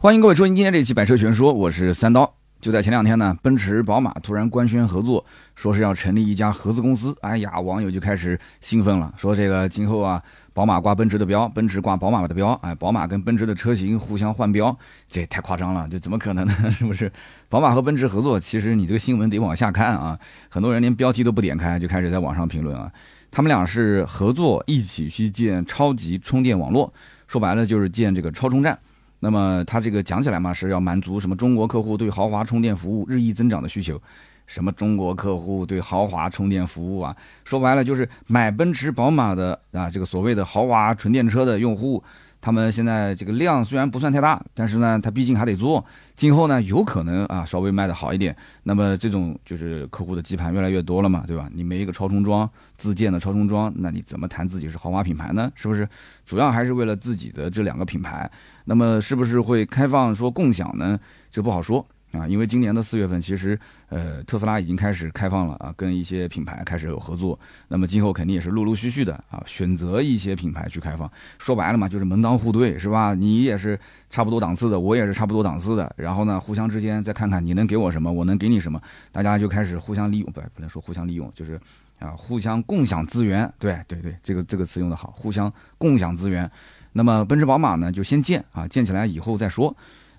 欢迎各位收听今天这期《百车全说》，我是三刀。就在前两天呢，奔驰、宝马突然官宣合作，说是要成立一家合资公司。哎呀，网友就开始兴奋了，说这个今后啊，宝马挂奔驰的标，奔驰挂宝马的标，哎，宝马跟奔驰的车型互相换标，这太夸张了，这怎么可能呢？是不是？宝马和奔驰合作，其实你这个新闻得往下看啊，很多人连标题都不点开，就开始在网上评论啊。他们俩是合作一起去建超级充电网络，说白了就是建这个超充站。那么它这个讲起来嘛，是要满足什么中国客户对豪华充电服务日益增长的需求。什么中国客户对豪华充电服务啊？说白了就是买奔驰、宝马的啊，这个所谓的豪华纯电车的用户。他们现在这个量虽然不算太大，但是呢，他毕竟还得做。今后呢，有可能啊，稍微卖的好一点。那么这种就是客户的基盘越来越多了嘛，对吧？你没一个超充桩，自建的超充桩，那你怎么谈自己是豪华品牌呢？是不是？主要还是为了自己的这两个品牌。那么是不是会开放说共享呢？这不好说。啊，因为今年的四月份，其实呃，特斯拉已经开始开放了啊，跟一些品牌开始有合作。那么今后肯定也是陆陆续续的啊，选择一些品牌去开放。说白了嘛，就是门当户对，是吧？你也是差不多档次的，我也是差不多档次的。然后呢，互相之间再看看你能给我什么，我能给你什么，大家就开始互相利用，不不能说互相利用，就是啊，互相共享资源。对对对，这个这个词用的好，互相共享资源。那么奔驰、宝马呢，就先建啊，建起来以后再说。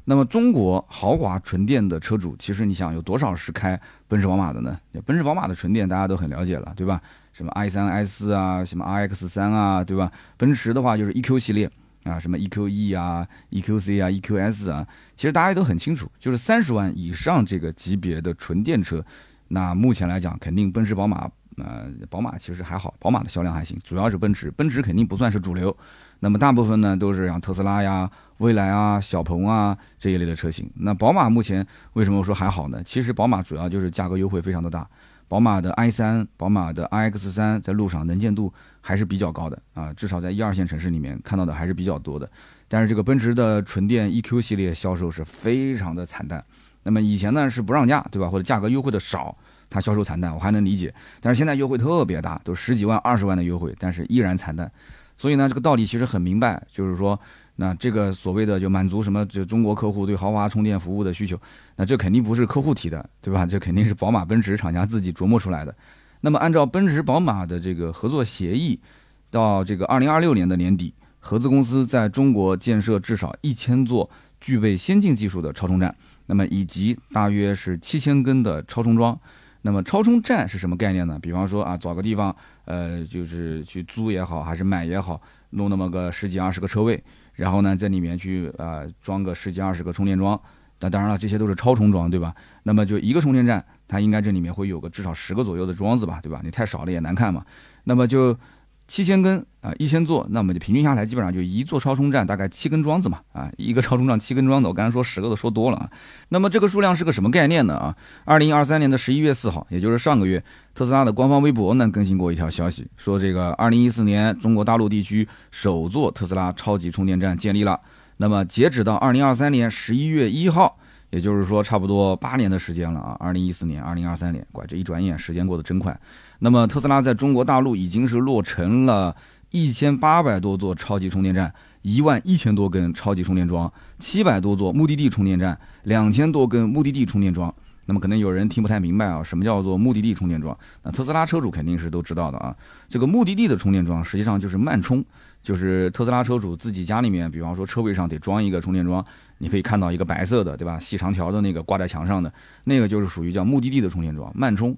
那么中国豪华纯电的车主，其实你想有多少是开奔驰、宝马的呢？奔驰、宝马的纯电大家都很了解了，对吧？什么 i 三、i 四啊，什么 i x 三啊，对吧？奔驰的话就是 e q 系列啊，什么 e q e 啊、e q c 啊、e q s 啊，其实大家都很清楚，就是三十万以上这个级别的纯电车，那目前来讲，肯定奔驰、宝马，呃，宝马其实还好，宝马的销量还行，主要是奔驰，奔驰肯定不算是主流。那么大部分呢都是像特斯拉呀、蔚来啊、小鹏啊这一类的车型。那宝马目前为什么说还好呢？其实宝马主要就是价格优惠非常的大。宝马的 i3、宝马的 iX3 在路上能见度还是比较高的啊，至少在一二线城市里面看到的还是比较多的。但是这个奔驰的纯电 EQ 系列销售是非常的惨淡。那么以前呢是不让价，对吧？或者价格优惠的少，它销售惨淡，我还能理解。但是现在优惠特别大，都十几万、二十万的优惠，但是依然惨淡。所以呢，这个道理其实很明白，就是说，那这个所谓的就满足什么，就中国客户对豪华充电服务的需求，那这肯定不是客户提的，对吧？这肯定是宝马、奔驰厂家自己琢磨出来的。那么按照奔驰、宝马的这个合作协议，到这个二零二六年的年底，合资公司在中国建设至少一千座具备先进技术的超充站，那么以及大约是七千根的超充桩。那么超充站是什么概念呢？比方说啊，找个地方。呃，就是去租也好，还是买也好，弄那么个十几二十个车位，然后呢，在里面去啊装个十几二十个充电桩。那当然了，这些都是超充桩，对吧？那么就一个充电站，它应该这里面会有个至少十个左右的桩子吧，对吧？你太少了也难看嘛。那么就。七千根啊，一千座，那么就平均下来，基本上就一座超充站大概七根桩子嘛，啊，一个超充站七根桩子，我刚才说十个都说多了啊。那么这个数量是个什么概念呢？啊，二零二三年的十一月四号，也就是上个月，特斯拉的官方微博呢更新过一条消息，说这个二零一四年中国大陆地区首座特斯拉超级充电站建立了。那么截止到二零二三年十一月一号，也就是说差不多八年的时间了啊，二零一四年、二零二三年，怪这一转眼时间过得真快。那么特斯拉在中国大陆已经是落成了一千八百多座超级充电站，一万一千多根超级充电桩，七百多座目的地充电站，两千多根目的地充电桩。那么可能有人听不太明白啊，什么叫做目的地充电桩？那特斯拉车主肯定是都知道的啊。这个目的地的充电桩实际上就是慢充，就是特斯拉车主自己家里面，比方说车位上得装一个充电桩，你可以看到一个白色的，对吧？细长条的那个挂在墙上的，那个就是属于叫目的地的充电桩，慢充。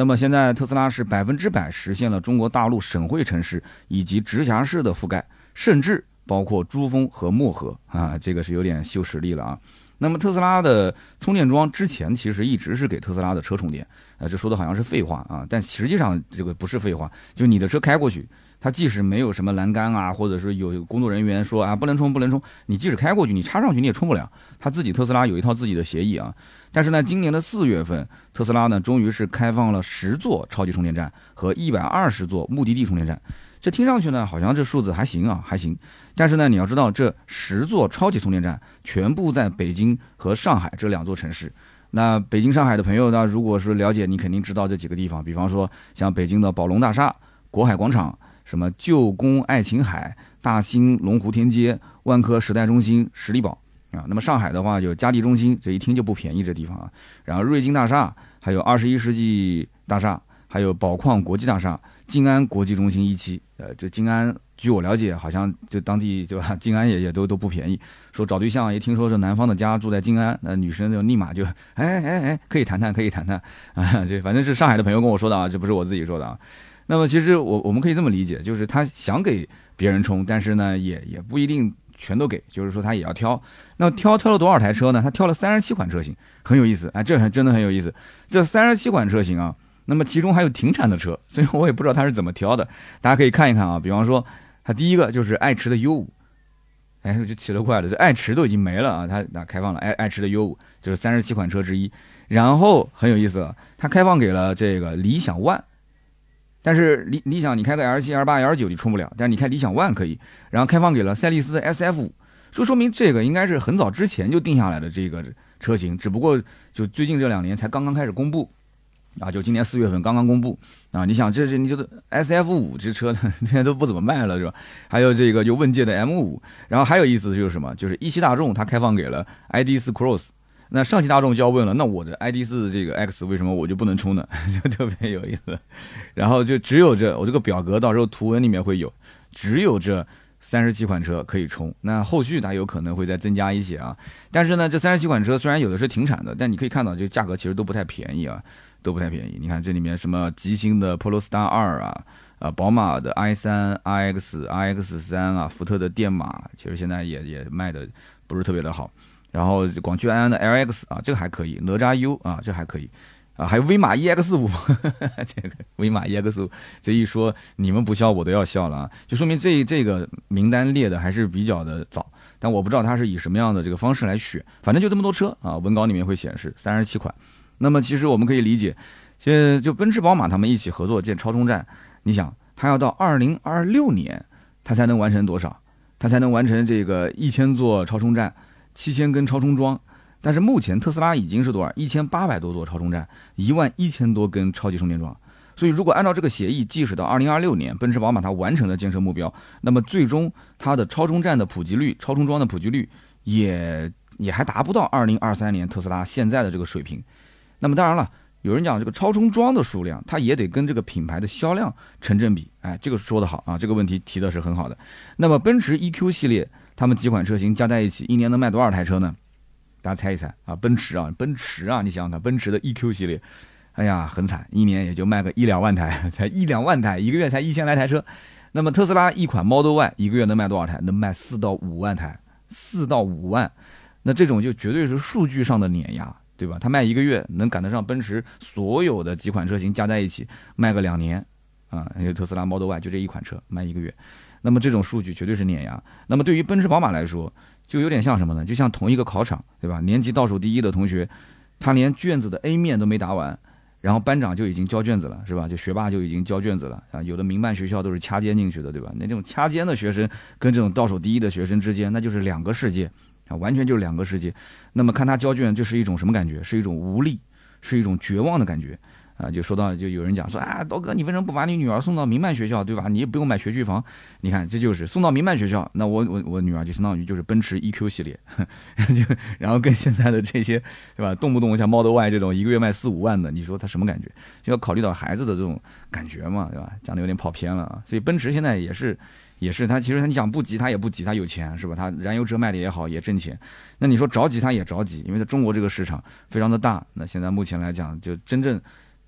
那么现在特斯拉是百分之百实现了中国大陆省会城市以及直辖市的覆盖，甚至包括珠峰和漠河啊，这个是有点秀实力了啊。那么特斯拉的充电桩之前其实一直是给特斯拉的车充电，啊，这说的好像是废话啊，但实际上这个不是废话，就你的车开过去。它即使没有什么栏杆啊，或者是有工作人员说啊不能充不能充，你即使开过去，你插上去你也充不了。它自己特斯拉有一套自己的协议啊。但是呢，今年的四月份，特斯拉呢终于是开放了十座超级充电站和一百二十座目的地充电站。这听上去呢好像这数字还行啊，还行。但是呢，你要知道这十座超级充电站全部在北京和上海这两座城市。那北京、上海的朋友呢，如果是了解，你肯定知道这几个地方，比方说像北京的宝龙大厦、国海广场。什么旧宫爱琴海、大兴龙湖天街、万科时代中心、十里堡啊。那么上海的话，就嘉地中心，这一听就不便宜这地方啊。然后瑞金大厦，还有二十一世纪大厦，还有宝矿国际大厦、静安国际中心一期。呃，这静安，据我了解，好像就当地对吧？静安也也都都不便宜。说找对象，一听说是男方的家住在静安，那女生就立马就，哎哎哎，可以谈谈，可以谈谈啊。这反正是上海的朋友跟我说的啊，这不是我自己说的啊。那么其实我我们可以这么理解，就是他想给别人充，但是呢，也也不一定全都给，就是说他也要挑。那挑挑了多少台车呢？他挑了三十七款车型，很有意思哎，这还真的很有意思。这三十七款车型啊。那么其中还有停产的车，所以我也不知道他是怎么挑的。大家可以看一看啊，比方说，他第一个就是爱驰的 U 五，哎，我就奇了怪了，这爱驰都已经没了啊，他那开放了爱爱驰的 U 五，就是三十七款车之一。然后很有意思，他开放给了这个理想 ONE，但是理理想你开个 L 七、L 八、L 九你充不了，但是你开理想 ONE 可以。然后开放给了赛力斯 SF 五，就说明这个应该是很早之前就定下来的这个车型，只不过就最近这两年才刚刚开始公布。啊，就今年四月份刚刚公布啊！你想，这这你觉得 S F 五这车现在都不怎么卖了是吧？还有这个就问界的 M 五，然后还有意思就是什么？就是一汽大众它开放给了 I D 四 Cross，那上汽大众就要问了，那我的 I D 四这个 X 为什么我就不能充呢？就特别有意思。然后就只有这我这个表格到时候图文里面会有，只有这三十七款车可以充。那后续它有可能会再增加一些啊。但是呢，这三十七款车虽然有的是停产的，但你可以看到这个价格其实都不太便宜啊。都不太便宜，你看这里面什么极星的 Polestar 二啊，啊，宝马的 i 三、iX、iX 三啊，福特的电马，其实现在也也卖的不是特别的好。然后广汽安安的 LX 啊，这个还可以，哪吒 U 啊，这还可以，啊，还有威马 EX 五，这个威马 EX 五，这一说你们不笑我都要笑了啊，就说明这这个名单列的还是比较的早，但我不知道它是以什么样的这个方式来选，反正就这么多车啊，文稿里面会显示三十七款。那么其实我们可以理解，就就奔驰、宝马他们一起合作建超充站，你想，它要到二零二六年，它才能完成多少？它才能完成这个一千座超充站，七千根超充桩。但是目前特斯拉已经是多少？一千八百多座超充站，一万一千多根超级充电桩。所以如果按照这个协议，即使到二零二六年，奔驰、宝马它完成了建设目标，那么最终它的超充站的普及率、超充桩的普及率，也也还达不到二零二三年特斯拉现在的这个水平。那么当然了，有人讲这个超充桩的数量，它也得跟这个品牌的销量成正比。哎，这个说得好啊，这个问题提的是很好的。那么奔驰 EQ 系列，他们几款车型加在一起，一年能卖多少台车呢？大家猜一猜啊？奔驰啊，奔驰啊，你想想看，奔驰的 EQ 系列，哎呀，很惨，一年也就卖个一两万台，才一两万台，一个月才一千来台车。那么特斯拉一款 Model Y 一个月能卖多少台？能卖四到五万台，四到五万，那这种就绝对是数据上的碾压。对吧？它卖一个月能赶得上奔驰所有的几款车型加在一起卖个两年，啊，因为特斯拉 Model Y 就这一款车卖一个月，那么这种数据绝对是碾压。那么对于奔驰、宝马来说，就有点像什么呢？就像同一个考场，对吧？年级倒数第一的同学，他连卷子的 A 面都没答完，然后班长就已经交卷子了，是吧？就学霸就已经交卷子了啊！有的民办学校都是掐尖进去的，对吧？那这种掐尖的学生跟这种倒数第一的学生之间，那就是两个世界。啊，完全就是两个世界。那么看他交卷，就是一种什么感觉？是一种无力，是一种绝望的感觉。啊，就说到，就有人讲说，啊，刀哥，你为什么不把你女儿送到民办学校，对吧？你也不用买学区房。你看，这就是送到民办学校，那我我我女儿就相当于就是奔驰 EQ 系列，就然后跟现在的这些，对吧？动不动像 Model Y 这种一个月卖四五万的，你说他什么感觉？就要考虑到孩子的这种感觉嘛，对吧？讲的有点跑偏了啊。所以奔驰现在也是。也是，他其实他你想不急，他也不急，他有钱是吧？他燃油车卖的也好，也挣钱。那你说着急，他也着急，因为在中国这个市场非常的大。那现在目前来讲，就真正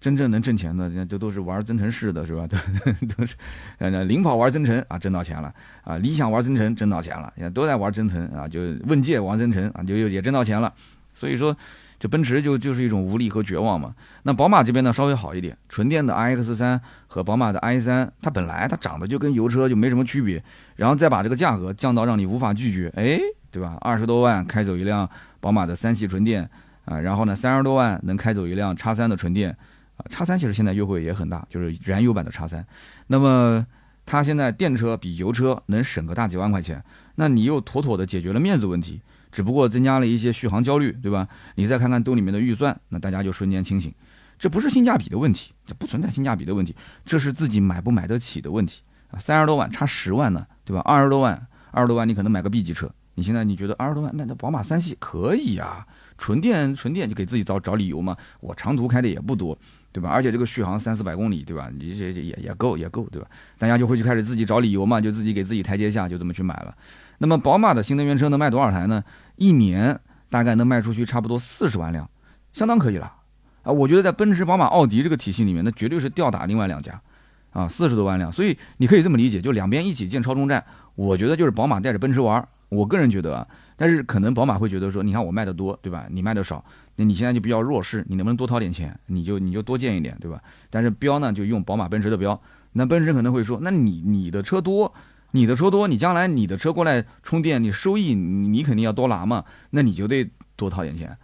真正能挣钱的，这都是玩增程式的，是吧？都 都是，呃，领跑玩增程啊，挣到钱了啊。理想玩增程挣到钱了，现在都在玩增程啊，就问界玩增程啊，就也挣到钱了。所以说。这奔驰就就是一种无力和绝望嘛。那宝马这边呢稍微好一点，纯电的 iX 三和宝马的 i 三，它本来它长得就跟油车就没什么区别，然后再把这个价格降到让你无法拒绝，哎，对吧？二十多万开走一辆宝马的三系纯电啊，然后呢三十多万能开走一辆叉三的纯电啊，叉三其实现在优惠也很大，就是燃油版的叉三。那么它现在电车比油车能省个大几万块钱，那你又妥妥的解决了面子问题。只不过增加了一些续航焦虑，对吧？你再看看兜里面的预算，那大家就瞬间清醒。这不是性价比的问题，这不存在性价比的问题，这是自己买不买得起的问题啊！三十多万差十万呢，对吧？二十多万，二十多万你可能买个 B 级车你现在你觉得二十多万，那那宝马三系可以啊，纯电纯电就给自己找找理由嘛。我长途开的也不多，对吧？而且这个续航三四百公里，对吧？你这也也够也够，对吧？大家就会去开始自己找理由嘛，就自己给自己台阶下，就这么去买了。那么宝马的新能源车能卖多少台呢？一年大概能卖出去差不多四十万辆，相当可以了啊！我觉得在奔驰、宝马、奥迪这个体系里面，那绝对是吊打另外两家啊，四十多万辆。所以你可以这么理解，就两边一起建超充站，我觉得就是宝马带着奔驰玩。我个人觉得啊，但是可能宝马会觉得说，你看我卖的多，对吧？你卖的少，那你现在就比较弱势，你能不能多掏点钱？你就你就多建一点，对吧？但是标呢，就用宝马、奔驰的标。那奔驰可能会说，那你你的车多，你的车多，你将来你的车过来充电，你收益你肯定要多拿嘛，那你就得多掏点钱。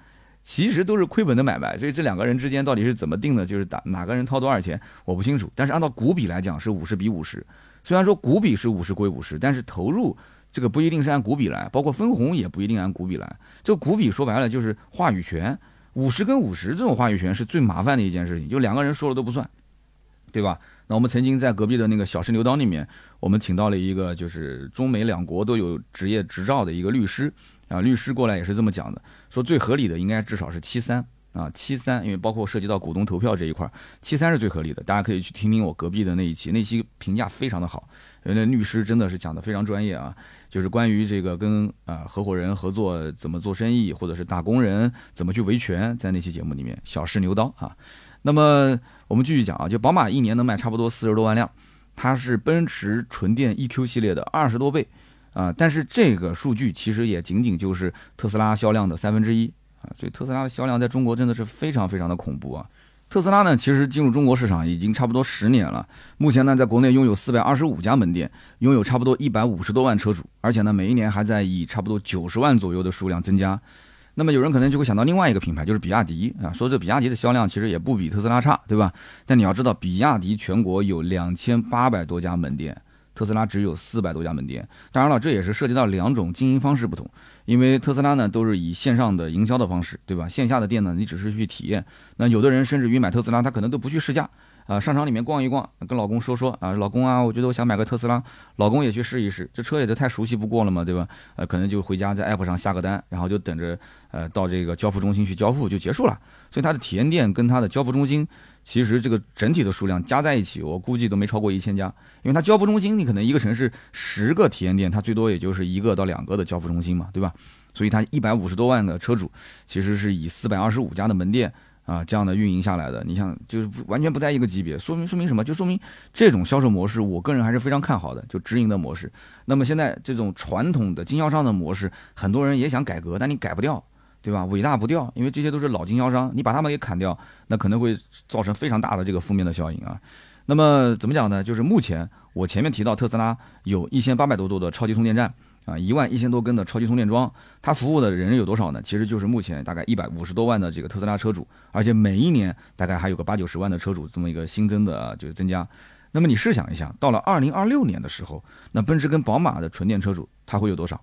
其实都是亏本的买卖，所以这两个人之间到底是怎么定的，就是打哪个人掏多少钱，我不清楚。但是按照股比来讲是五十比五十，虽然说股比是五十归五十，但是投入。这个不一定是按股比来，包括分红也不一定按股比来。这个股比说白了就是话语权，五十跟五十这种话语权是最麻烦的一件事情，就两个人说了都不算，对吧？那我们曾经在隔壁的那个小试牛刀里面，我们请到了一个就是中美两国都有职业执照的一个律师啊，律师过来也是这么讲的，说最合理的应该至少是七三。啊，七三，因为包括涉及到股东投票这一块，七三是最合理的。大家可以去听听我隔壁的那一期，那期评价非常的好，因为那律师真的是讲的非常专业啊，就是关于这个跟啊合伙人合作怎么做生意，或者是打工人怎么去维权，在那期节目里面小试牛刀啊。那么我们继续讲啊，就宝马一年能卖差不多四十多万辆，它是奔驰纯电 EQ 系列的二十多倍啊，但是这个数据其实也仅仅就是特斯拉销量的三分之一。啊，所以特斯拉的销量在中国真的是非常非常的恐怖啊！特斯拉呢，其实进入中国市场已经差不多十年了，目前呢，在国内拥有四百二十五家门店，拥有差不多一百五十多万车主，而且呢，每一年还在以差不多九十万左右的数量增加。那么有人可能就会想到另外一个品牌，就是比亚迪啊，说这比亚迪的销量其实也不比特斯拉差，对吧？但你要知道，比亚迪全国有两千八百多家门店。特斯拉只有四百多家门店，当然了，这也是涉及到两种经营方式不同。因为特斯拉呢都是以线上的营销的方式，对吧？线下的店呢，你只是去体验。那有的人甚至于买特斯拉，他可能都不去试驾。啊，商场里面逛一逛，跟老公说说啊，老公啊，我觉得我想买个特斯拉，老公也去试一试，这车也都太熟悉不过了嘛，对吧？呃，可能就回家在 app 上下个单，然后就等着呃到这个交付中心去交付就结束了。所以它的体验店跟它的交付中心，其实这个整体的数量加在一起，我估计都没超过一千家，因为它交付中心你可能一个城市十个体验店，它最多也就是一个到两个的交付中心嘛，对吧？所以它一百五十多万的车主，其实是以四百二十五家的门店。啊，这样的运营下来的，你像就是完全不在一个级别，说明说明什么？就说明这种销售模式，我个人还是非常看好的，就直营的模式。那么现在这种传统的经销商的模式，很多人也想改革，但你改不掉，对吧？伟大不掉，因为这些都是老经销商，你把他们给砍掉，那可能会造成非常大的这个负面的效应啊。那么怎么讲呢？就是目前我前面提到特斯拉有一千八百多座的超级充电站。啊，一万一千多根的超级充电桩，它服务的人有多少呢？其实就是目前大概一百五十多万的这个特斯拉车主，而且每一年大概还有个八九十万的车主这么一个新增的就是增加。那么你试想一下，到了二零二六年的时候，那奔驰跟宝马的纯电车主他会有多少？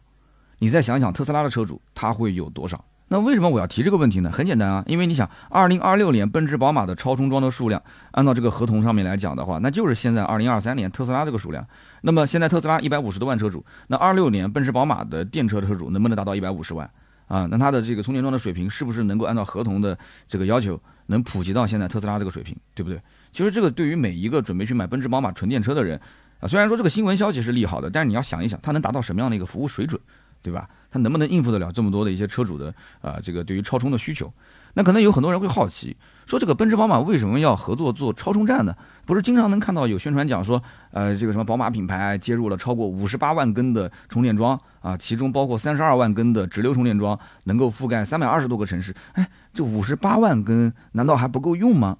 你再想想特斯拉的车主他会有多少？那为什么我要提这个问题呢？很简单啊，因为你想，二零二六年奔驰、宝马的超充桩的数量，按照这个合同上面来讲的话，那就是现在二零二三年特斯拉这个数量。那么现在特斯拉一百五十多万车主，那二六年奔驰、宝马的电车车主能不能达到一百五十万啊？那它的这个充电桩的水平是不是能够按照合同的这个要求，能普及到现在特斯拉这个水平，对不对？其实这个对于每一个准备去买奔驰、宝马纯电车的人啊，虽然说这个新闻消息是利好的，但是你要想一想，它能达到什么样的一个服务水准？对吧？它能不能应付得了这么多的一些车主的啊？这个对于超充的需求，那可能有很多人会好奇，说这个奔驰、宝马为什么要合作做超充站呢？不是经常能看到有宣传讲说，呃，这个什么宝马品牌接入了超过五十八万根的充电桩啊，其中包括三十二万根的直流充电桩，能够覆盖三百二十多个城市。哎，这五十八万根难道还不够用吗？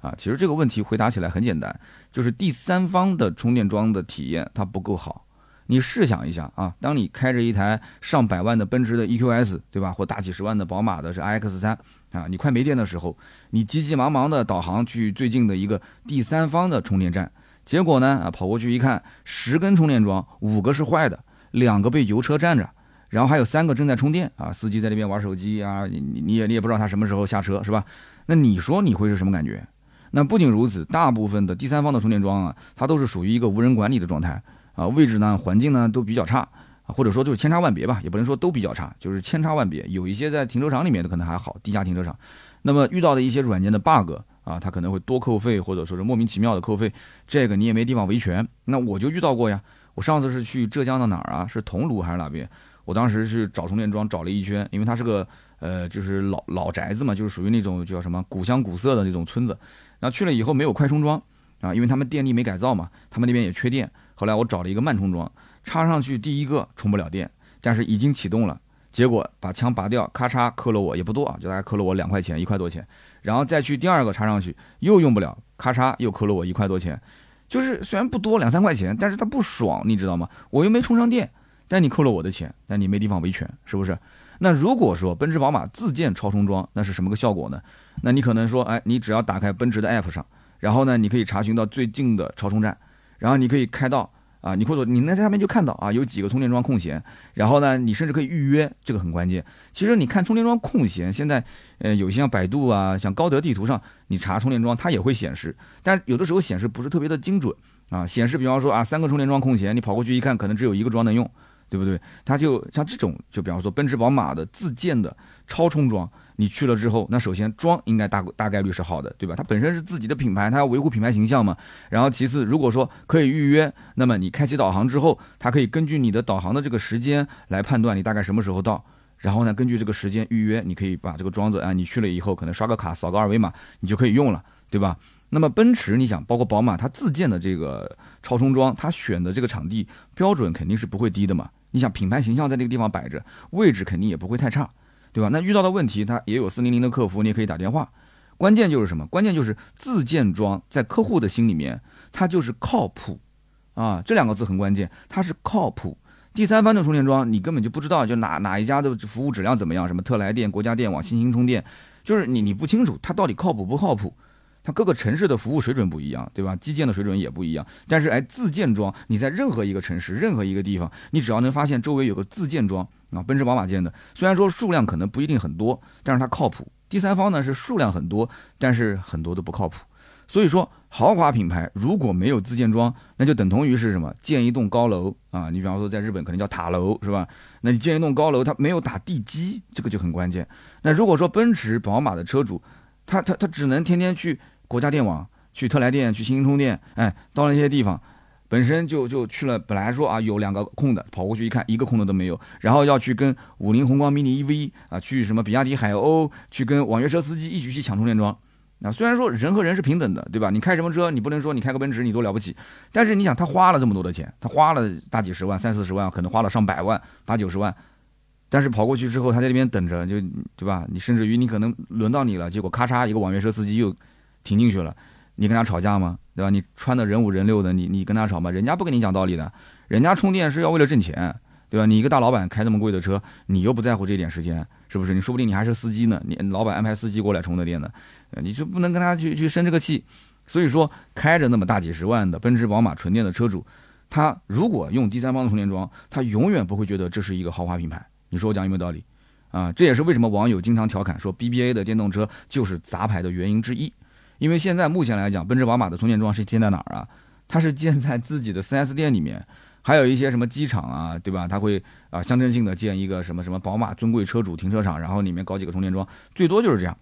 啊，其实这个问题回答起来很简单，就是第三方的充电桩的体验它不够好。你试想一下啊，当你开着一台上百万的奔驰的 EQS，对吧？或大几十万的宝马的是 iX 三啊，你快没电的时候，你急急忙忙的导航去最近的一个第三方的充电站，结果呢啊，跑过去一看，十根充电桩，五个是坏的，两个被油车占着，然后还有三个正在充电啊，司机在那边玩手机啊，你你也你也不知道他什么时候下车是吧？那你说你会是什么感觉？那不仅如此，大部分的第三方的充电桩啊，它都是属于一个无人管理的状态。啊，位置呢，环境呢都比较差或者说就是千差万别吧，也不能说都比较差，就是千差万别。有一些在停车场里面的可能还好，低价停车场，那么遇到的一些软件的 bug 啊，它可能会多扣费，或者说是莫名其妙的扣费，这个你也没地方维权。那我就遇到过呀，我上次是去浙江的哪儿啊？是桐庐还是哪边？我当时去找充电桩，找了一圈，因为它是个呃，就是老老宅子嘛，就是属于那种叫什么古香古色的那种村子。然后去了以后没有快充桩啊，因为他们电力没改造嘛，他们那边也缺电。后来我找了一个慢充桩，插上去第一个充不了电，但是已经启动了。结果把枪拔掉，咔嚓扣了我也不多啊，就大概扣了我两块钱，一块多钱。然后再去第二个插上去又用不了，咔嚓又扣了我一块多钱。就是虽然不多两三块钱，但是它不爽，你知道吗？我又没充上电。但你扣了我的钱，但你没地方维权，是不是？那如果说奔驰、宝马自建超充桩，那是什么个效果呢？那你可能说，哎，你只要打开奔驰的 app 上，然后呢，你可以查询到最近的超充站，然后你可以开到啊，你或者你那上面就看到啊，有几个充电桩空闲，然后呢，你甚至可以预约，这个很关键。其实你看充电桩空闲，现在呃，有些像百度啊，像高德地图上，你查充电桩它也会显示，但有的时候显示不是特别的精准啊，显示比方说啊，三个充电桩空闲，你跑过去一看，可能只有一个桩能用。对不对？它就像这种，就比方说奔驰、宝马的自建的超充桩，你去了之后，那首先装应该大大概率是好的，对吧？它本身是自己的品牌，它要维护品牌形象嘛。然后其次，如果说可以预约，那么你开启导航之后，它可以根据你的导航的这个时间来判断你大概什么时候到，然后呢，根据这个时间预约，你可以把这个桩子啊，你去了以后可能刷个卡，扫个二维码，你就可以用了，对吧？那么奔驰，你想，包括宝马，它自建的这个超充桩，它选的这个场地标准肯定是不会低的嘛。你想品牌形象在那个地方摆着，位置肯定也不会太差，对吧？那遇到的问题，它也有四零零的客服，你也可以打电话。关键就是什么？关键就是自建桩在客户的心里面，它就是靠谱啊，这两个字很关键，它是靠谱。第三方的充电桩，你根本就不知道，就哪哪一家的服务质量怎么样，什么特来电、国家电网、新兴充电，就是你你不清楚它到底靠谱不靠谱。它各个城市的服务水准不一样，对吧？基建的水准也不一样。但是，哎，自建桩，你在任何一个城市、任何一个地方，你只要能发现周围有个自建桩啊，奔驰、宝马建的，虽然说数量可能不一定很多，但是它靠谱。第三方呢是数量很多，但是很多都不靠谱。所以说，豪华品牌如果没有自建桩，那就等同于是什么？建一栋高楼啊，你比方说在日本可能叫塔楼，是吧？那你建一栋高楼，它没有打地基，这个就很关键。那如果说奔驰、宝马的车主，他他他只能天天去。国家电网去特来电去新兴充电，哎，到了那些地方，本身就就去了。本来说啊有两个空的，跑过去一看，一个空的都没有。然后要去跟五菱宏光 mini EV 啊，去什么比亚迪海鸥，去跟网约车司机一起去抢充电桩。啊，虽然说人和人是平等的，对吧？你开什么车，你不能说你开个奔驰你多了不起。但是你想，他花了这么多的钱，他花了大几十万、三四十万，可能花了上百万、八九十万。但是跑过去之后，他在那边等着，就对吧？你甚至于你可能轮到你了，结果咔嚓一个网约车司机又。停进去了，你跟他吵架吗？对吧？你穿的人五人六的，你你跟他吵吗？人家不跟你讲道理的，人家充电是要为了挣钱，对吧？你一个大老板开这么贵的车，你又不在乎这点时间，是不是？你说不定你还是司机呢，你老板安排司机过来充的电呢，你就不能跟他去去生这个气。所以说，开着那么大几十万的奔驰、宝马纯电的车主，他如果用第三方的充电桩，他永远不会觉得这是一个豪华品牌。你说我讲有没有道理？啊，这也是为什么网友经常调侃说 BBA 的电动车就是杂牌的原因之一。因为现在目前来讲，奔驰、宝马的充电桩是建在哪儿啊？它是建在自己的 4S 店里面，还有一些什么机场啊，对吧？它会啊象征性的建一个什么什么宝马尊贵车主停车场，然后里面搞几个充电桩，最多就是这样。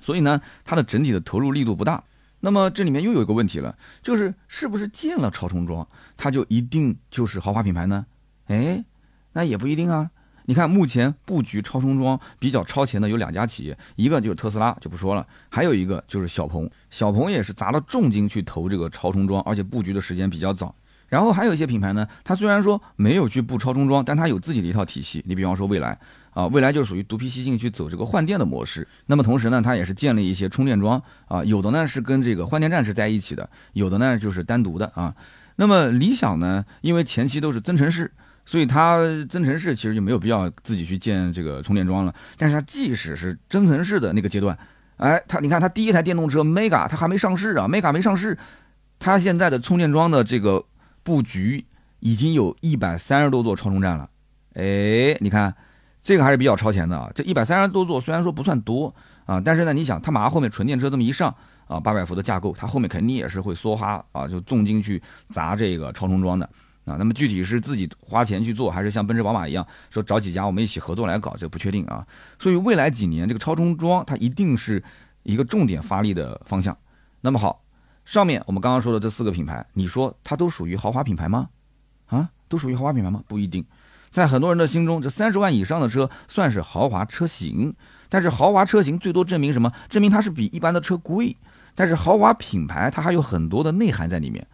所以呢，它的整体的投入力度不大。那么这里面又有一个问题了，就是是不是建了超充桩，它就一定就是豪华品牌呢？哎，那也不一定啊。你看，目前布局超充桩比较超前的有两家企业，一个就是特斯拉，就不说了，还有一个就是小鹏。小鹏也是砸了重金去投这个超充桩，而且布局的时间比较早。然后还有一些品牌呢，它虽然说没有去布超充桩，但它有自己的一套体系。你比方说蔚来啊，蔚来就属于独辟蹊径去走这个换电的模式。那么同时呢，它也是建立一些充电桩啊，有的呢是跟这个换电站是在一起的，有的呢就是单独的啊。那么理想呢，因为前期都是增程式。所以它增程式其实就没有必要自己去建这个充电桩了。但是它即使是增程式的那个阶段，哎，它你看它第一台电动车 Mega 它还没上市啊，Mega 没上市，它现在的充电桩的这个布局已经有一百三十多座超充站了。哎，你看这个还是比较超前的啊。这一百三十多座虽然说不算多啊，但是呢，你想它马上后面纯电车这么一上啊，八百伏的架构，它后面肯定也是会梭哈啊，就重金去砸这个超充桩的。啊。那么具体是自己花钱去做，还是像奔驰、宝马一样说找几家我们一起合作来搞，这不确定啊。所以未来几年这个超充桩它一定是一个重点发力的方向。那么好，上面我们刚刚说的这四个品牌，你说它都属于豪华品牌吗？啊，都属于豪华品牌吗？不一定。在很多人的心中，这三十万以上的车算是豪华车型，但是豪华车型最多证明什么？证明它是比一般的车贵。但是豪华品牌它还有很多的内涵在里面，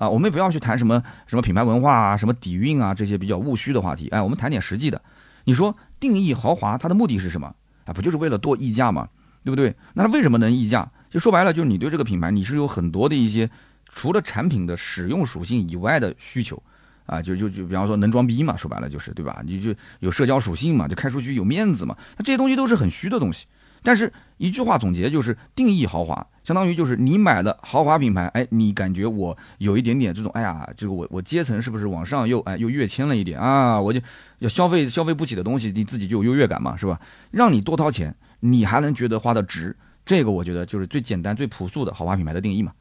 啊，我们不要去谈什么什么品牌文化啊、什么底蕴啊这些比较务虚的话题，哎，我们谈点实际的。你说定义豪华，它的目的是什么？啊，不就是为了多溢价吗？对不对？那它为什么能溢价？就说白了，就是你对这个品牌你是有很多的一些除了产品的使用属性以外的需求。啊，就就就比方说能装逼嘛，说白了就是对吧？你就有社交属性嘛，就开出去有面子嘛。那这些东西都是很虚的东西。但是一句话总结就是定义豪华，相当于就是你买的豪华品牌，哎，你感觉我有一点点这种，哎呀，这个我我阶层是不是往上又哎又跃迁了一点啊？我就要消费消费不起的东西，你自己就有优越感嘛，是吧？让你多掏钱，你还能觉得花的值，这个我觉得就是最简单最朴素的豪华品牌的定义嘛。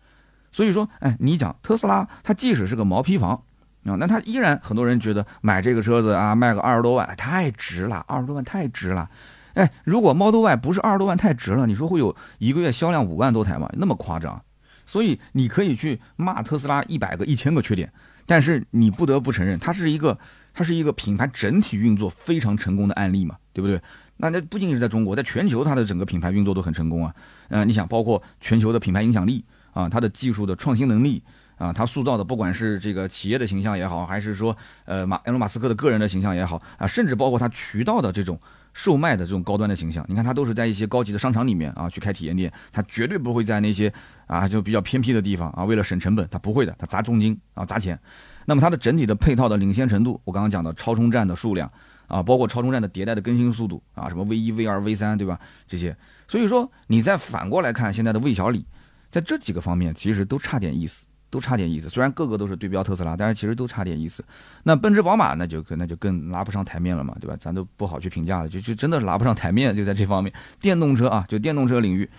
所以说，哎，你讲特斯拉，它即使是个毛坯房。啊，那他依然很多人觉得买这个车子啊，卖个二十多万太值了，二十多万太值了。哎，如果 Model Y 不是二十多万太值了，你说会有一个月销量五万多台吗？那么夸张？所以你可以去骂特斯拉一百个、一千个缺点，但是你不得不承认，它是一个它是一个品牌整体运作非常成功的案例嘛，对不对？那那不仅仅是在中国，在全球它的整个品牌运作都很成功啊。嗯，你想，包括全球的品牌影响力啊，它的技术的创新能力。啊，它塑造的不管是这个企业的形象也好，还是说呃马埃隆马斯克的个人的形象也好啊，甚至包括它渠道的这种售卖的这种高端的形象，你看他都是在一些高级的商场里面啊去开体验店，他绝对不会在那些啊就比较偏僻的地方啊，为了省成本，他不会的，他砸重金啊砸钱。那么它的整体的配套的领先程度，我刚刚讲的超充站的数量啊，包括超充站的迭代的更新速度啊，什么 V 一、V 二、V 三，对吧？这些，所以说你再反过来看现在的魏小李，在这几个方面其实都差点意思。都差点意思，虽然个个都是对标特斯拉，但是其实都差点意思。那奔驰、宝马那就可那就更拉不上台面了嘛，对吧？咱都不好去评价了，就就真的是拉不上台面，就在这方面。电动车啊，就电动车领域，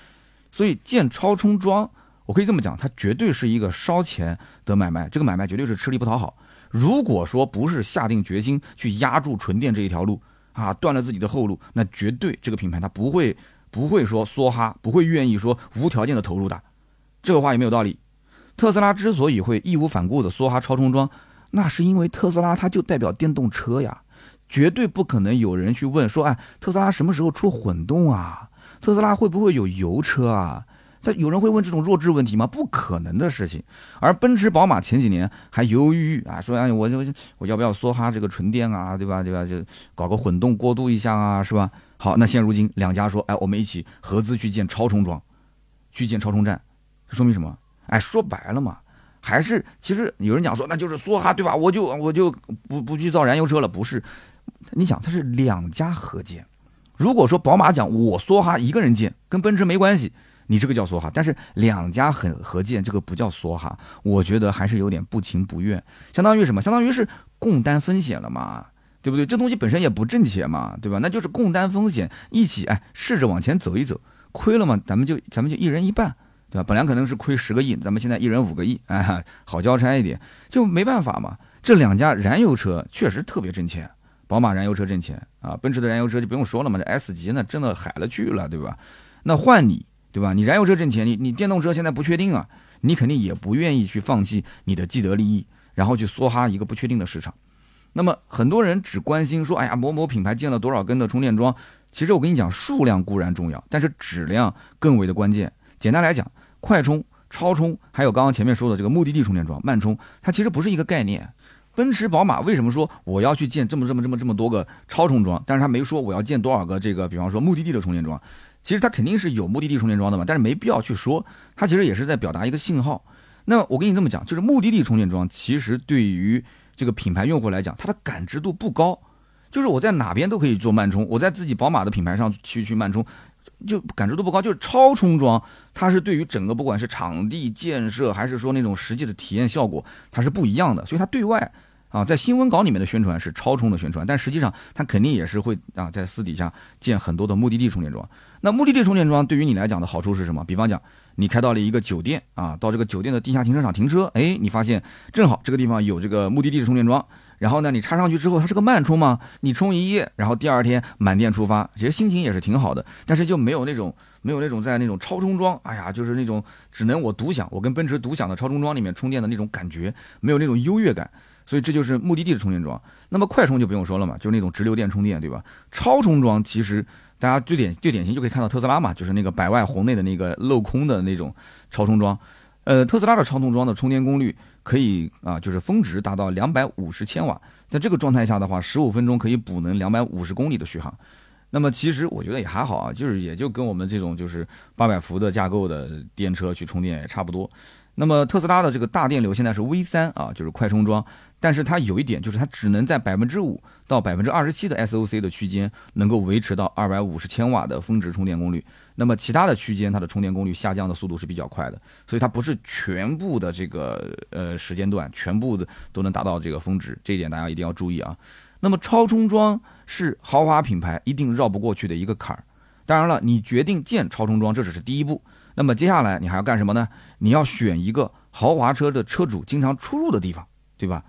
所以建超充桩，我可以这么讲，它绝对是一个烧钱的买卖，这个买卖绝对是吃力不讨好。如果说不是下定决心去压住纯电这一条路啊，断了自己的后路，那绝对这个品牌它不会不会说梭哈，不会愿意说无条件的投入的。这个话有没有道理？特斯拉之所以会义无反顾的梭哈超充桩，那是因为特斯拉它就代表电动车呀，绝对不可能有人去问说，哎，特斯拉什么时候出混动啊？特斯拉会不会有油车啊？他有人会问这种弱智问题吗？不可能的事情。而奔驰、宝马前几年还犹犹豫豫啊，说哎，我就我要不要梭哈这个纯电啊，对吧？对吧？就搞个混动过渡一下啊，是吧？好，那现如今两家说，哎，我们一起合资去建超充桩，去建超充站，这说明什么？哎，说白了嘛，还是其实有人讲说那就是梭哈对吧？我就我就不不去造燃油车了，不是？你想，它是两家合建。如果说宝马讲我梭哈一个人建，跟奔驰没关系，你这个叫梭哈。但是两家很合建，这个不叫梭哈。我觉得还是有点不情不愿，相当于什么？相当于是共担风险了嘛，对不对？这东西本身也不挣钱嘛，对吧？那就是共担风险，一起哎试着往前走一走，亏了嘛，咱们就咱们就一人一半。对吧？本来可能是亏十个亿，咱们现在一人五个亿，哎，好交差一点，就没办法嘛。这两家燃油车确实特别挣钱，宝马燃油车挣钱啊，奔驰的燃油车就不用说了嘛，这 S 级那挣的海了去了，对吧？那换你，对吧？你燃油车挣钱，你你电动车现在不确定啊，你肯定也不愿意去放弃你的既得利益，然后去梭哈一个不确定的市场。那么很多人只关心说，哎呀，某某品牌建了多少根的充电桩，其实我跟你讲，数量固然重要，但是质量更为的关键。简单来讲。快充、超充，还有刚刚前面说的这个目的地充电桩、慢充，它其实不是一个概念。奔驰、宝马为什么说我要去建这么这么这么这么多个超充桩？但是他没说我要建多少个这个，比方说目的地的充电桩。其实它肯定是有目的地充电桩的嘛，但是没必要去说。它其实也是在表达一个信号。那我跟你这么讲，就是目的地充电桩其实对于这个品牌用户来讲，它的感知度不高。就是我在哪边都可以做慢充，我在自己宝马的品牌上去去慢充。就感知度不高，就是超充桩，它是对于整个不管是场地建设，还是说那种实际的体验效果，它是不一样的。所以它对外啊，在新闻稿里面的宣传是超充的宣传，但实际上它肯定也是会啊，在私底下建很多的目的地充电桩。那目的地充电桩对于你来讲的好处是什么？比方讲，你开到了一个酒店啊，到这个酒店的地下停车场停车，哎，你发现正好这个地方有这个目的地的充电桩，然后呢，你插上去之后，它是个慢充嘛，你充一夜，然后第二天满电出发，其实心情也是挺好的，但是就没有那种没有那种在那种超充桩，哎呀，就是那种只能我独享，我跟奔驰独享的超充桩里面充电的那种感觉，没有那种优越感。所以这就是目的地的充电桩。那么快充就不用说了嘛，就是那种直流电充电，对吧？超充桩其实大家最典最典型就可以看到特斯拉嘛，就是那个百外红内的那个镂空的那种超充桩。呃，特斯拉的超充桩的充电功率可以啊，就是峰值达到两百五十千瓦，在这个状态下的话，十五分钟可以补能两百五十公里的续航。那么其实我觉得也还好啊，就是也就跟我们这种就是八百伏的架构的电车去充电也差不多。那么特斯拉的这个大电流现在是 V 三啊，就是快充桩。但是它有一点，就是它只能在百分之五到百分之二十七的 SOC 的区间，能够维持到二百五十千瓦的峰值充电功率。那么其他的区间，它的充电功率下降的速度是比较快的，所以它不是全部的这个呃时间段全部的都能达到这个峰值，这一点大家一定要注意啊。那么超充桩是豪华品牌一定绕不过去的一个坎儿。当然了，你决定建超充桩，这只是第一步。那么接下来你还要干什么呢？你要选一个豪华车的车主经常出入的地方，对吧？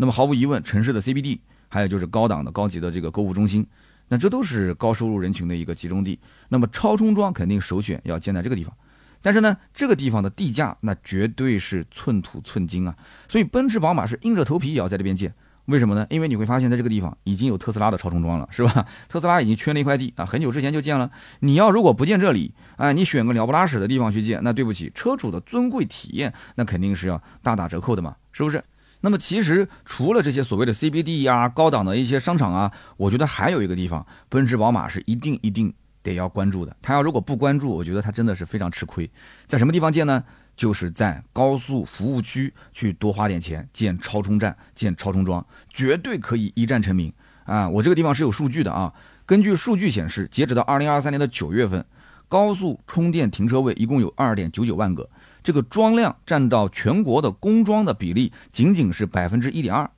那么毫无疑问，城市的 CBD，还有就是高档的、高级的这个购物中心，那这都是高收入人群的一个集中地。那么超充桩肯定首选要建在这个地方，但是呢，这个地方的地价那绝对是寸土寸金啊。所以奔驰、宝马是硬着头皮也要在这边建。为什么呢？因为你会发现在这个地方已经有特斯拉的超充桩了，是吧？特斯拉已经圈了一块地啊，很久之前就建了。你要如果不建这里，哎，你选个鸟不拉屎的地方去建，那对不起，车主的尊贵体验那肯定是要大打折扣的嘛，是不是？那么其实除了这些所谓的 CBD 呀、高档的一些商场啊，我觉得还有一个地方，奔驰、宝马是一定一定得要关注的。他要如果不关注，我觉得他真的是非常吃亏。在什么地方建呢？就是在高速服务区去多花点钱建超充站、建超充桩，绝对可以一战成名啊！我这个地方是有数据的啊。根据数据显示，截止到二零二三年的九月份，高速充电停车位一共有二点九九万个。这个桩量占到全国的工桩的比例仅仅是百分之一点二，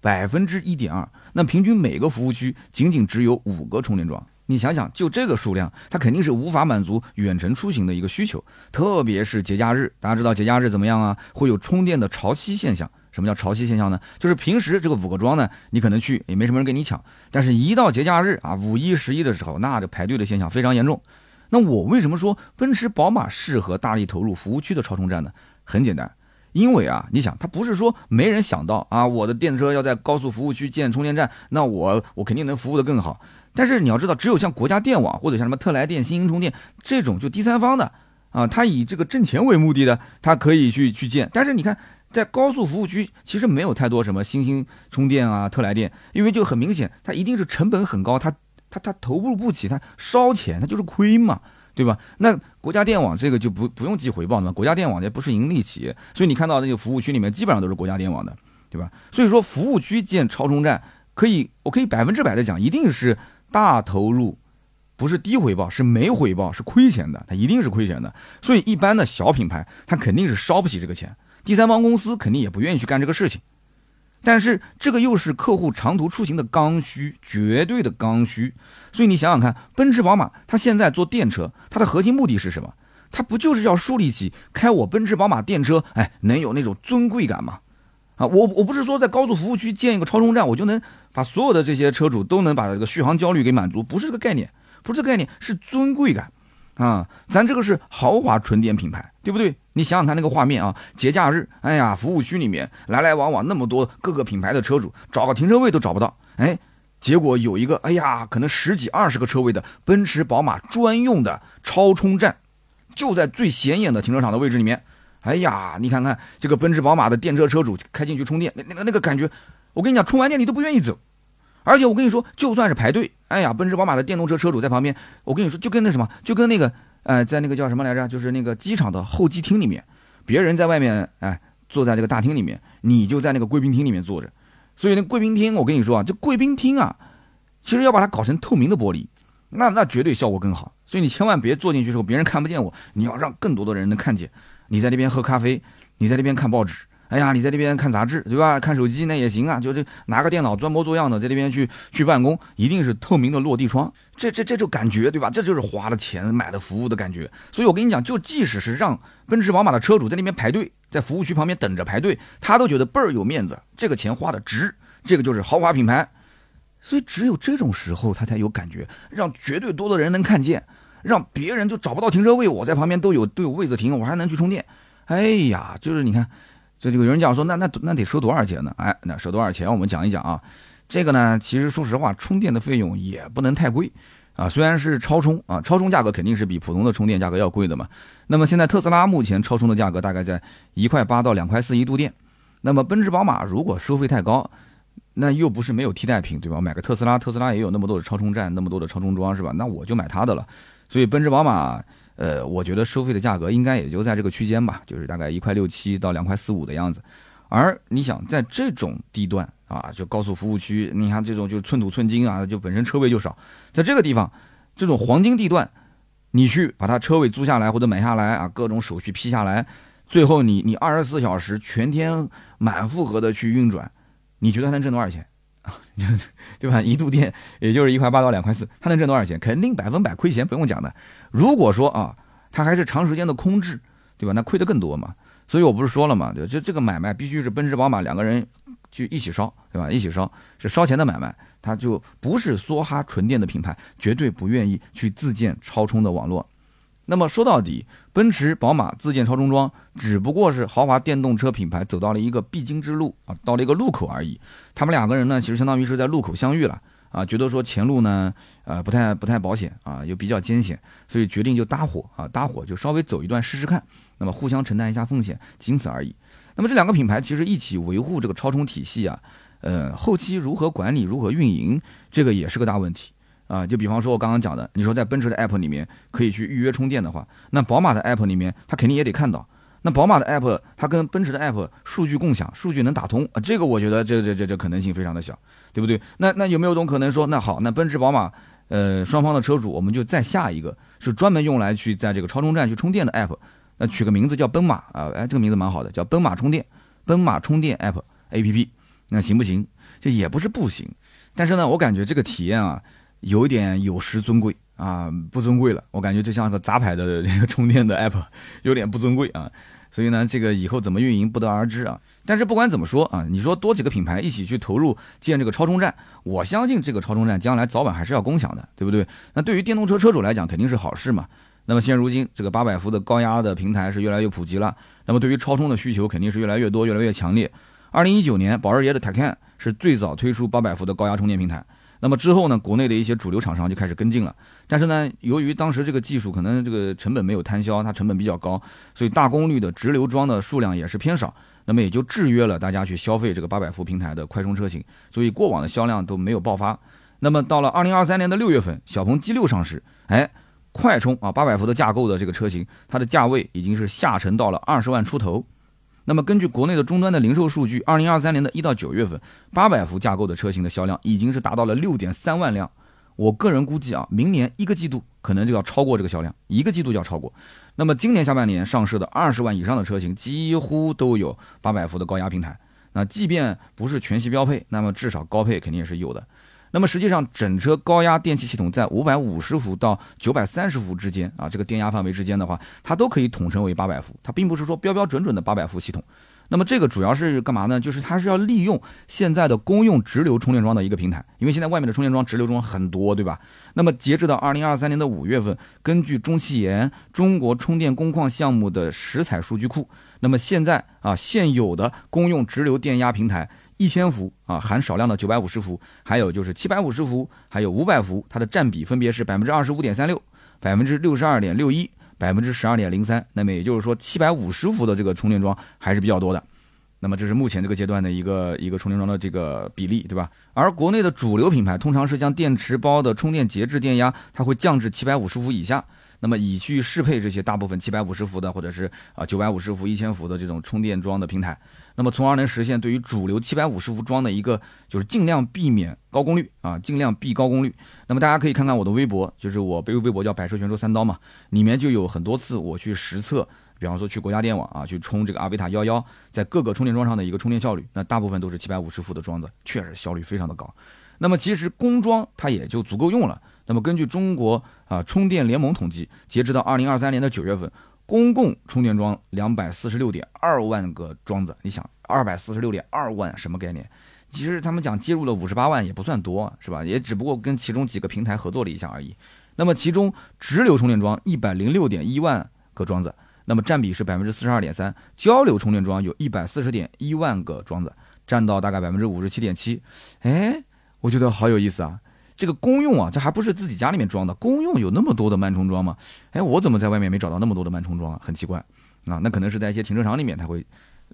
百分之一点二。那平均每个服务区仅仅只有五个充电桩，你想想，就这个数量，它肯定是无法满足远程出行的一个需求。特别是节假日，大家知道节假日怎么样啊？会有充电的潮汐现象。什么叫潮汐现象呢？就是平时这个五个桩呢，你可能去也没什么人跟你抢，但是一到节假日啊，五一、十一的时候，那这排队的现象非常严重。那我为什么说奔驰、宝马适合大力投入服务区的超充站呢？很简单，因为啊，你想，它不是说没人想到啊，我的电车要在高速服务区建充电站，那我我肯定能服务的更好。但是你要知道，只有像国家电网或者像什么特来电、新兴充电这种就第三方的啊，它以这个挣钱为目的的，它可以去去建。但是你看，在高速服务区其实没有太多什么新兴充电啊、特来电，因为就很明显，它一定是成本很高，它。他他投入不起，他烧钱，他就是亏嘛，对吧？那国家电网这个就不不用计回报嘛，国家电网也不是盈利企业，所以你看到那个服务区里面基本上都是国家电网的，对吧？所以说服务区建超充站可以，我可以百分之百的讲，一定是大投入，不是低回报，是没回报，是亏钱的，它一定是亏钱的。所以一般的小品牌，它肯定是烧不起这个钱，第三方公司肯定也不愿意去干这个事情。但是这个又是客户长途出行的刚需，绝对的刚需。所以你想想看，奔驰、宝马，它现在做电车，它的核心目的是什么？它不就是要树立起开我奔驰、宝马电车，哎，能有那种尊贵感吗？啊，我我不是说在高速服务区建一个超充站，我就能把所有的这些车主都能把这个续航焦虑给满足，不是这个概念，不是这个概念，是尊贵感。啊，咱这个是豪华纯电品牌，对不对？你想想看那个画面啊，节假日，哎呀，服务区里面来来往往那么多各个品牌的车主，找个停车位都找不到，哎，结果有一个，哎呀，可能十几二十个车位的奔驰、宝马专用的超充站，就在最显眼的停车场的位置里面，哎呀，你看看这个奔驰、宝马的电车车主开进去充电，那那个那个感觉，我跟你讲，充完电你都不愿意走。而且我跟你说，就算是排队，哎呀，奔驰、宝马的电动车车主在旁边，我跟你说，就跟那什么，就跟那个，呃，在那个叫什么来着，就是那个机场的候机厅里面，别人在外面，哎，坐在这个大厅里面，你就在那个贵宾厅里面坐着。所以那贵宾厅，我跟你说啊，这贵宾厅啊，其实要把它搞成透明的玻璃，那那绝对效果更好。所以你千万别坐进去之后别人看不见我，你要让更多的人能看见。你在那边喝咖啡，你在那边看报纸，哎呀，你在那边看杂志，对吧？看手机那也行啊，就是拿个电脑装模作样的在那边去去办公，一定是透明的落地窗，这这这就感觉，对吧？这就是花了钱买的服务的感觉。所以我跟你讲，就即使是让奔驰、宝马的车主在那边排队，在服务区旁边等着排队，他都觉得倍儿有面子，这个钱花的值，这个就是豪华品牌。所以只有这种时候，他才有感觉，让绝对多的人能看见，让别人就找不到停车位，我在旁边都有都有位子停，我还能去充电。哎呀，就是你看。这就有人讲说，那那那得收多少钱呢？哎，那收多少钱？我们讲一讲啊。这个呢，其实说实话，充电的费用也不能太贵啊。虽然是超充啊，超充价格肯定是比普通的充电价格要贵的嘛。那么现在特斯拉目前超充的价格大概在一块八到两块四一度电。那么奔驰、宝马如果收费太高，那又不是没有替代品，对吧？买个特斯拉，特斯拉也有那么多的超充站，那么多的超充桩，是吧？那我就买它的了。所以奔驰、宝马。呃，我觉得收费的价格应该也就在这个区间吧，就是大概一块六七到两块四五的样子。而你想在这种地段啊，就高速服务区，你看这种就寸土寸金啊，就本身车位就少，在这个地方这种黄金地段，你去把它车位租下来或者买下来啊，各种手续批下来，最后你你二十四小时全天满负荷的去运转，你觉得它能挣多少钱？对吧？一度电也就是一块八到两块四，它能挣多少钱？肯定百分百亏钱，不用讲的。如果说啊，它还是长时间的空置，对吧？那亏的更多嘛。所以我不是说了嘛，对，就这个买卖必须是奔驰、宝马两个人去一起烧，对吧？一起烧是烧钱的买卖，它就不是梭哈纯电的品牌，绝对不愿意去自建超充的网络。那么说到底，奔驰、宝马自建超充桩，只不过是豪华电动车品牌走到了一个必经之路啊，到了一个路口而已。他们两个人呢，其实相当于是在路口相遇了啊，觉得说前路呢，呃，不太不太保险啊，又比较艰险，所以决定就搭伙啊，搭伙就稍微走一段试试看，那么互相承担一下风险，仅此而已。那么这两个品牌其实一起维护这个超充体系啊，呃，后期如何管理、如何运营，这个也是个大问题。啊，就比方说，我刚刚讲的，你说在奔驰的 App 里面可以去预约充电的话，那宝马的 App 里面它肯定也得看到。那宝马的 App 它跟奔驰的 App 数据共享，数据能打通啊，这个我觉得这这这这可能性非常的小，对不对？那那有没有种可能说，那好，那奔驰宝马呃双方的车主，我们就再下一个是专门用来去在这个超充站去充电的 App，那取个名字叫奔马啊，哎，这个名字蛮好的，叫奔马充电，奔马充电 App APP，那行不行？这也不是不行，但是呢，我感觉这个体验啊。有点有失尊贵啊，不尊贵了。我感觉就像个杂牌的这个充电的 app，有点不尊贵啊。所以呢，这个以后怎么运营不得而知啊。但是不管怎么说啊，你说多几个品牌一起去投入建这个超充站，我相信这个超充站将来早晚还是要共享的，对不对？那对于电动车车主来讲肯定是好事嘛。那么现如今这个八百伏的高压的平台是越来越普及了，那么对于超充的需求肯定是越来越多、越来越强烈。二零一九年，保时捷的 Taycan 是最早推出八百伏的高压充电平台。那么之后呢，国内的一些主流厂商就开始跟进了，但是呢，由于当时这个技术可能这个成本没有摊销，它成本比较高，所以大功率的直流桩的数量也是偏少，那么也就制约了大家去消费这个八百伏平台的快充车型，所以过往的销量都没有爆发。那么到了二零二三年的六月份，小鹏 G 六上市，哎，快充啊八百伏的架构的这个车型，它的价位已经是下沉到了二十万出头。那么根据国内的终端的零售数据，二零二三年的一到九月份，八百伏架构的车型的销量已经是达到了六点三万辆。我个人估计啊，明年一个季度可能就要超过这个销量，一个季度就要超过。那么今年下半年上市的二十万以上的车型，几乎都有八百伏的高压平台。那即便不是全系标配，那么至少高配肯定也是有的。那么实际上，整车高压电气系统在五百五十伏到九百三十伏之间啊，这个电压范围之间的话，它都可以统称为八百伏。它并不是说标标准准的八百伏系统。那么这个主要是干嘛呢？就是它是要利用现在的公用直流充电桩的一个平台，因为现在外面的充电桩直流桩很多，对吧？那么截止到二零二三年的五月份，根据中汽研中国充电工况项目的实采数据库，那么现在啊现有的公用直流电压平台。一千伏啊，含少量的九百五十伏，还有就是七百五十伏，还有五百伏，它的占比分别是百分之二十五点三六、百分之六十二点六一、百分之十二点零三。那么也就是说，七百五十伏的这个充电桩还是比较多的。那么这是目前这个阶段的一个一个充电桩的这个比例，对吧？而国内的主流品牌通常是将电池包的充电节制电压，它会降至七百五十伏以下。那么以去适配这些大部分七百五十伏的或者是啊九百五十伏、一千伏的这种充电桩的平台，那么从而能实现对于主流七百五十伏桩的一个就是尽量避免高功率啊，尽量避高功率。那么大家可以看看我的微博，就是我微微博叫百车全说三刀嘛，里面就有很多次我去实测比方说去国家电网啊，去充这个阿维塔幺幺，在各个充电桩上的一个充电效率，那大部分都是七百五十伏的桩子，确实效率非常的高。那么其实工装它也就足够用了。那么根据中国啊充电联盟统计，截止到二零二三年的九月份，公共充电桩两百四十六点二万个桩子。你想，二百四十六点二万什么概念？其实他们讲接入了五十八万也不算多，是吧？也只不过跟其中几个平台合作了一下而已。那么其中直流充电桩一百零六点一万个桩子，那么占比是百分之四十二点三；交流充电桩有一百四十点一万个桩子，占到大概百分之五十七点七。哎。我觉得好有意思啊！这个公用啊，这还不是自己家里面装的，公用有那么多的慢充桩吗？哎，我怎么在外面没找到那么多的慢充桩啊？很奇怪啊！那可能是在一些停车场里面，他会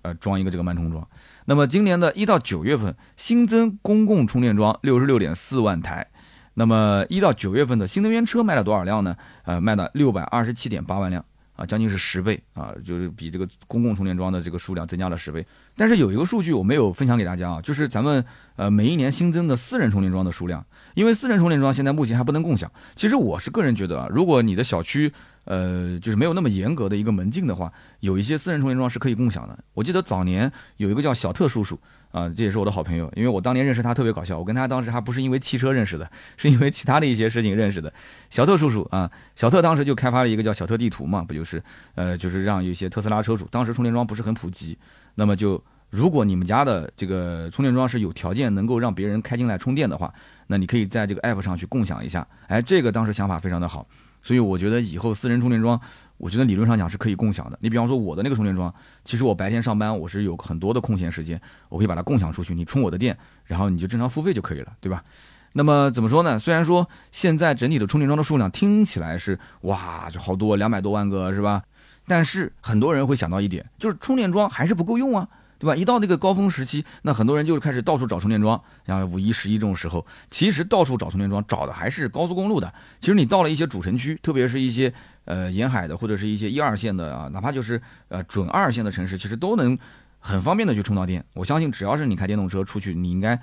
呃装一个这个慢充桩。那么今年的一到九月份新增公共充电桩六十六点四万台，那么一到九月份的新能源车卖了多少辆呢？呃，卖了六百二十七点八万辆啊，将近是十倍啊，就是比这个公共充电桩的这个数量增加了十倍。但是有一个数据我没有分享给大家啊，就是咱们呃每一年新增的私人充电桩的数量，因为私人充电桩现在目前还不能共享。其实我是个人觉得啊，如果你的小区呃就是没有那么严格的一个门禁的话，有一些私人充电桩是可以共享的。我记得早年有一个叫小特叔叔啊，这也是我的好朋友，因为我当年认识他特别搞笑，我跟他当时还不是因为汽车认识的，是因为其他的一些事情认识的。小特叔叔啊，小特当时就开发了一个叫小特地图嘛，不就是呃就是让一些特斯拉车主，当时充电桩不是很普及。那么就，如果你们家的这个充电桩是有条件能够让别人开进来充电的话，那你可以在这个 app 上去共享一下。哎，这个当时想法非常的好，所以我觉得以后私人充电桩，我觉得理论上讲是可以共享的。你比方说我的那个充电桩，其实我白天上班我是有很多的空闲时间，我可以把它共享出去，你充我的电，然后你就正常付费就可以了，对吧？那么怎么说呢？虽然说现在整体的充电桩的数量听起来是哇，就好多两百多万个，是吧？但是很多人会想到一点，就是充电桩还是不够用啊，对吧？一到那个高峰时期，那很多人就开始到处找充电桩，像五一、十一这种时候，其实到处找充电桩找的还是高速公路的。其实你到了一些主城区，特别是一些呃沿海的或者是一些一二线的啊，哪怕就是呃准二线的城市，其实都能很方便的去充到电。我相信只要是你开电动车出去，你应该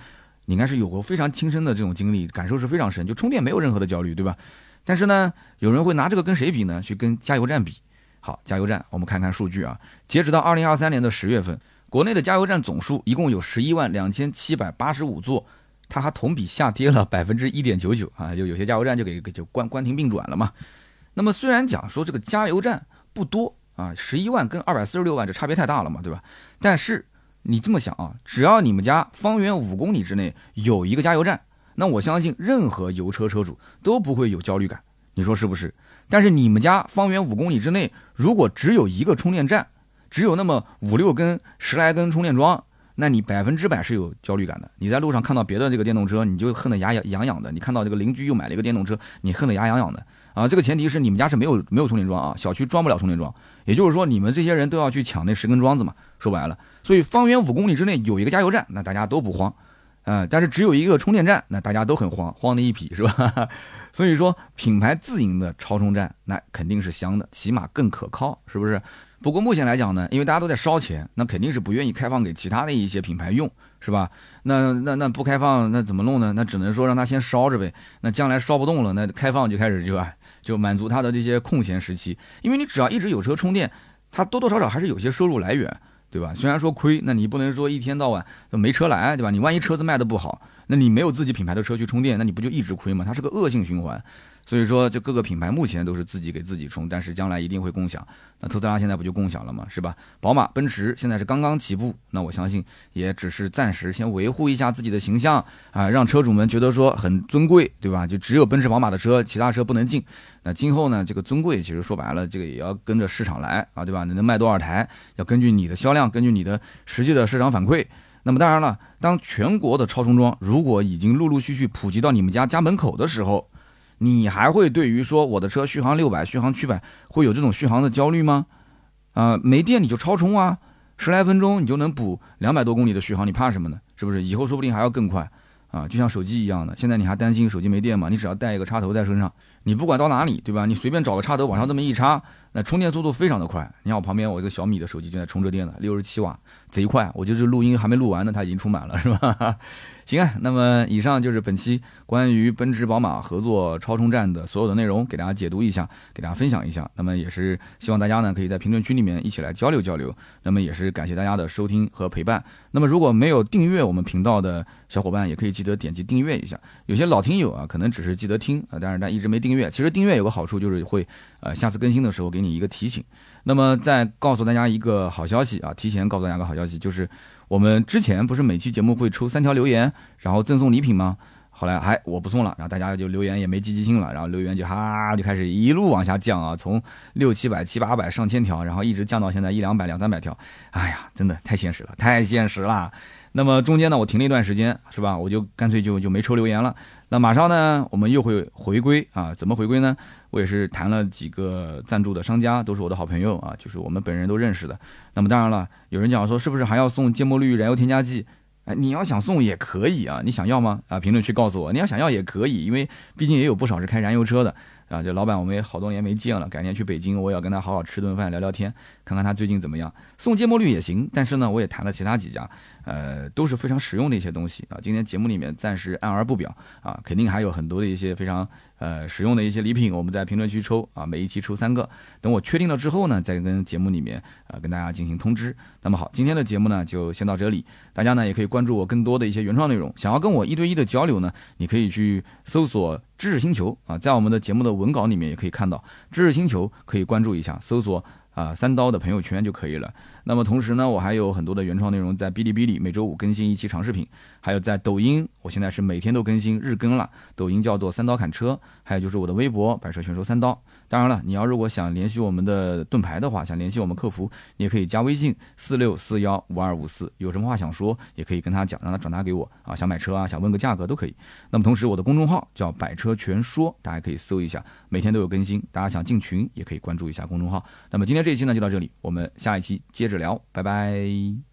你应该是有过非常亲身的这种经历，感受是非常深，就充电没有任何的焦虑，对吧？但是呢，有人会拿这个跟谁比呢？去跟加油站比。好，加油站，我们看看数据啊。截止到二零二三年的十月份，国内的加油站总数一共有十一万两千七百八十五座，它还同比下跌了百分之一点九九啊，就有些加油站就给就关关停并转了嘛。那么虽然讲说这个加油站不多啊，十一万跟二百四十六万这差别太大了嘛，对吧？但是你这么想啊，只要你们家方圆五公里之内有一个加油站，那我相信任何油车车主都不会有焦虑感，你说是不是？但是你们家方圆五公里之内，如果只有一个充电站，只有那么五六根、十来根充电桩，那你百分之百是有焦虑感的。你在路上看到别的这个电动车，你就恨得牙痒痒的；你看到这个邻居又买了一个电动车，你恨得牙痒痒的。啊，这个前提是你们家是没有没有充电桩啊，小区装不了充电桩，也就是说你们这些人都要去抢那十根桩子嘛。说白了，所以方圆五公里之内有一个加油站，那大家都不慌。嗯，但是只有一个充电站，那大家都很慌，慌的一批，是吧？所以说，品牌自营的超充站，那肯定是香的，起码更可靠，是不是？不过目前来讲呢，因为大家都在烧钱，那肯定是不愿意开放给其他的一些品牌用，是吧？那那那不开放，那怎么弄呢？那只能说让他先烧着呗。那将来烧不动了，那开放就开始就啊，就满足他的这些空闲时期。因为你只要一直有车充电，他多多少少还是有些收入来源。对吧？虽然说亏，那你不能说一天到晚都没车来，对吧？你万一车子卖的不好，那你没有自己品牌的车去充电，那你不就一直亏吗？它是个恶性循环。所以说，就各个品牌目前都是自己给自己充，但是将来一定会共享。那特斯拉现在不就共享了吗？是吧？宝马、奔驰现在是刚刚起步，那我相信也只是暂时先维护一下自己的形象啊，让车主们觉得说很尊贵，对吧？就只有奔驰、宝马的车，其他车不能进。那今后呢，这个尊贵其实说白了，这个也要跟着市场来啊，对吧？你能卖多少台，要根据你的销量，根据你的实际的市场反馈。那么当然了，当全国的超充桩如果已经陆陆续续普及到你们家家门口的时候，你还会对于说我的车续航六百、续航七百会有这种续航的焦虑吗？啊，没电你就超充啊，十来分钟你就能补两百多公里的续航，你怕什么呢？是不是？以后说不定还要更快啊，就像手机一样的，现在你还担心手机没电吗？你只要带一个插头在身上，你不管到哪里，对吧？你随便找个插头往上这么一插，那充电速度非常的快。你看我旁边我一个小米的手机正在充着电呢，六十七瓦，贼快。我就是录音还没录完呢，它已经充满了，是吧？行啊，那么以上就是本期关于奔驰宝马合作超充站的所有的内容，给大家解读一下，给大家分享一下。那么也是希望大家呢可以在评论区里面一起来交流交流。那么也是感谢大家的收听和陪伴。那么如果没有订阅我们频道的小伙伴，也可以记得点击订阅一下。有些老听友啊，可能只是记得听啊，但是但一直没订阅。其实订阅有个好处就是会呃下次更新的时候给你一个提醒。那么再告诉大家一个好消息啊，提前告诉大家个好消息就是。我们之前不是每期节目会抽三条留言，然后赠送礼品吗？后来还我不送了，然后大家就留言也没积极性了，然后留言就哈就开始一路往下降啊，从六七百、七八百、上千条，然后一直降到现在一两百、两三百条。哎呀，真的太现实了，太现实了。那么中间呢，我停了一段时间，是吧？我就干脆就就没抽留言了。那马上呢，我们又会回归啊？怎么回归呢？我也是谈了几个赞助的商家，都是我的好朋友啊，就是我们本人都认识的。那么当然了，有人讲说是不是还要送芥末绿燃油添加剂？哎，你要想送也可以啊，你想要吗？啊，评论区告诉我，你要想要也可以，因为毕竟也有不少是开燃油车的。啊，这老板我们也好多年没见了，改天去北京，我也要跟他好好吃顿饭，聊聊天，看看他最近怎么样。送芥末绿也行，但是呢，我也谈了其他几家，呃，都是非常实用的一些东西啊。今天节目里面暂时按而不表啊，肯定还有很多的一些非常呃使用的一些礼品，我们在评论区抽啊，每一期抽三个。等我确定了之后呢，再跟节目里面啊跟大家进行通知。那么好，今天的节目呢就先到这里，大家呢也可以关注我更多的一些原创内容。想要跟我一对一的交流呢，你可以去搜索。知识星球啊，在我们的节目的文稿里面也可以看到，知识星球可以关注一下，搜索啊三刀的朋友圈就可以了。那么同时呢，我还有很多的原创内容在哔哩哔哩，每周五更新一期长视频，还有在抖音，我现在是每天都更新日更了，抖音叫做三刀砍车，还有就是我的微博百车全说三刀。当然了，你要如果想联系我们的盾牌的话，想联系我们客服，你也可以加微信四六四幺五二五四，有什么话想说，也可以跟他讲，让他转达给我啊。想买车啊，想问个价格都可以。那么同时，我的公众号叫百车全说，大家可以搜一下，每天都有更新。大家想进群，也可以关注一下公众号。那么今天这一期呢，就到这里，我们下一期接着聊，拜拜。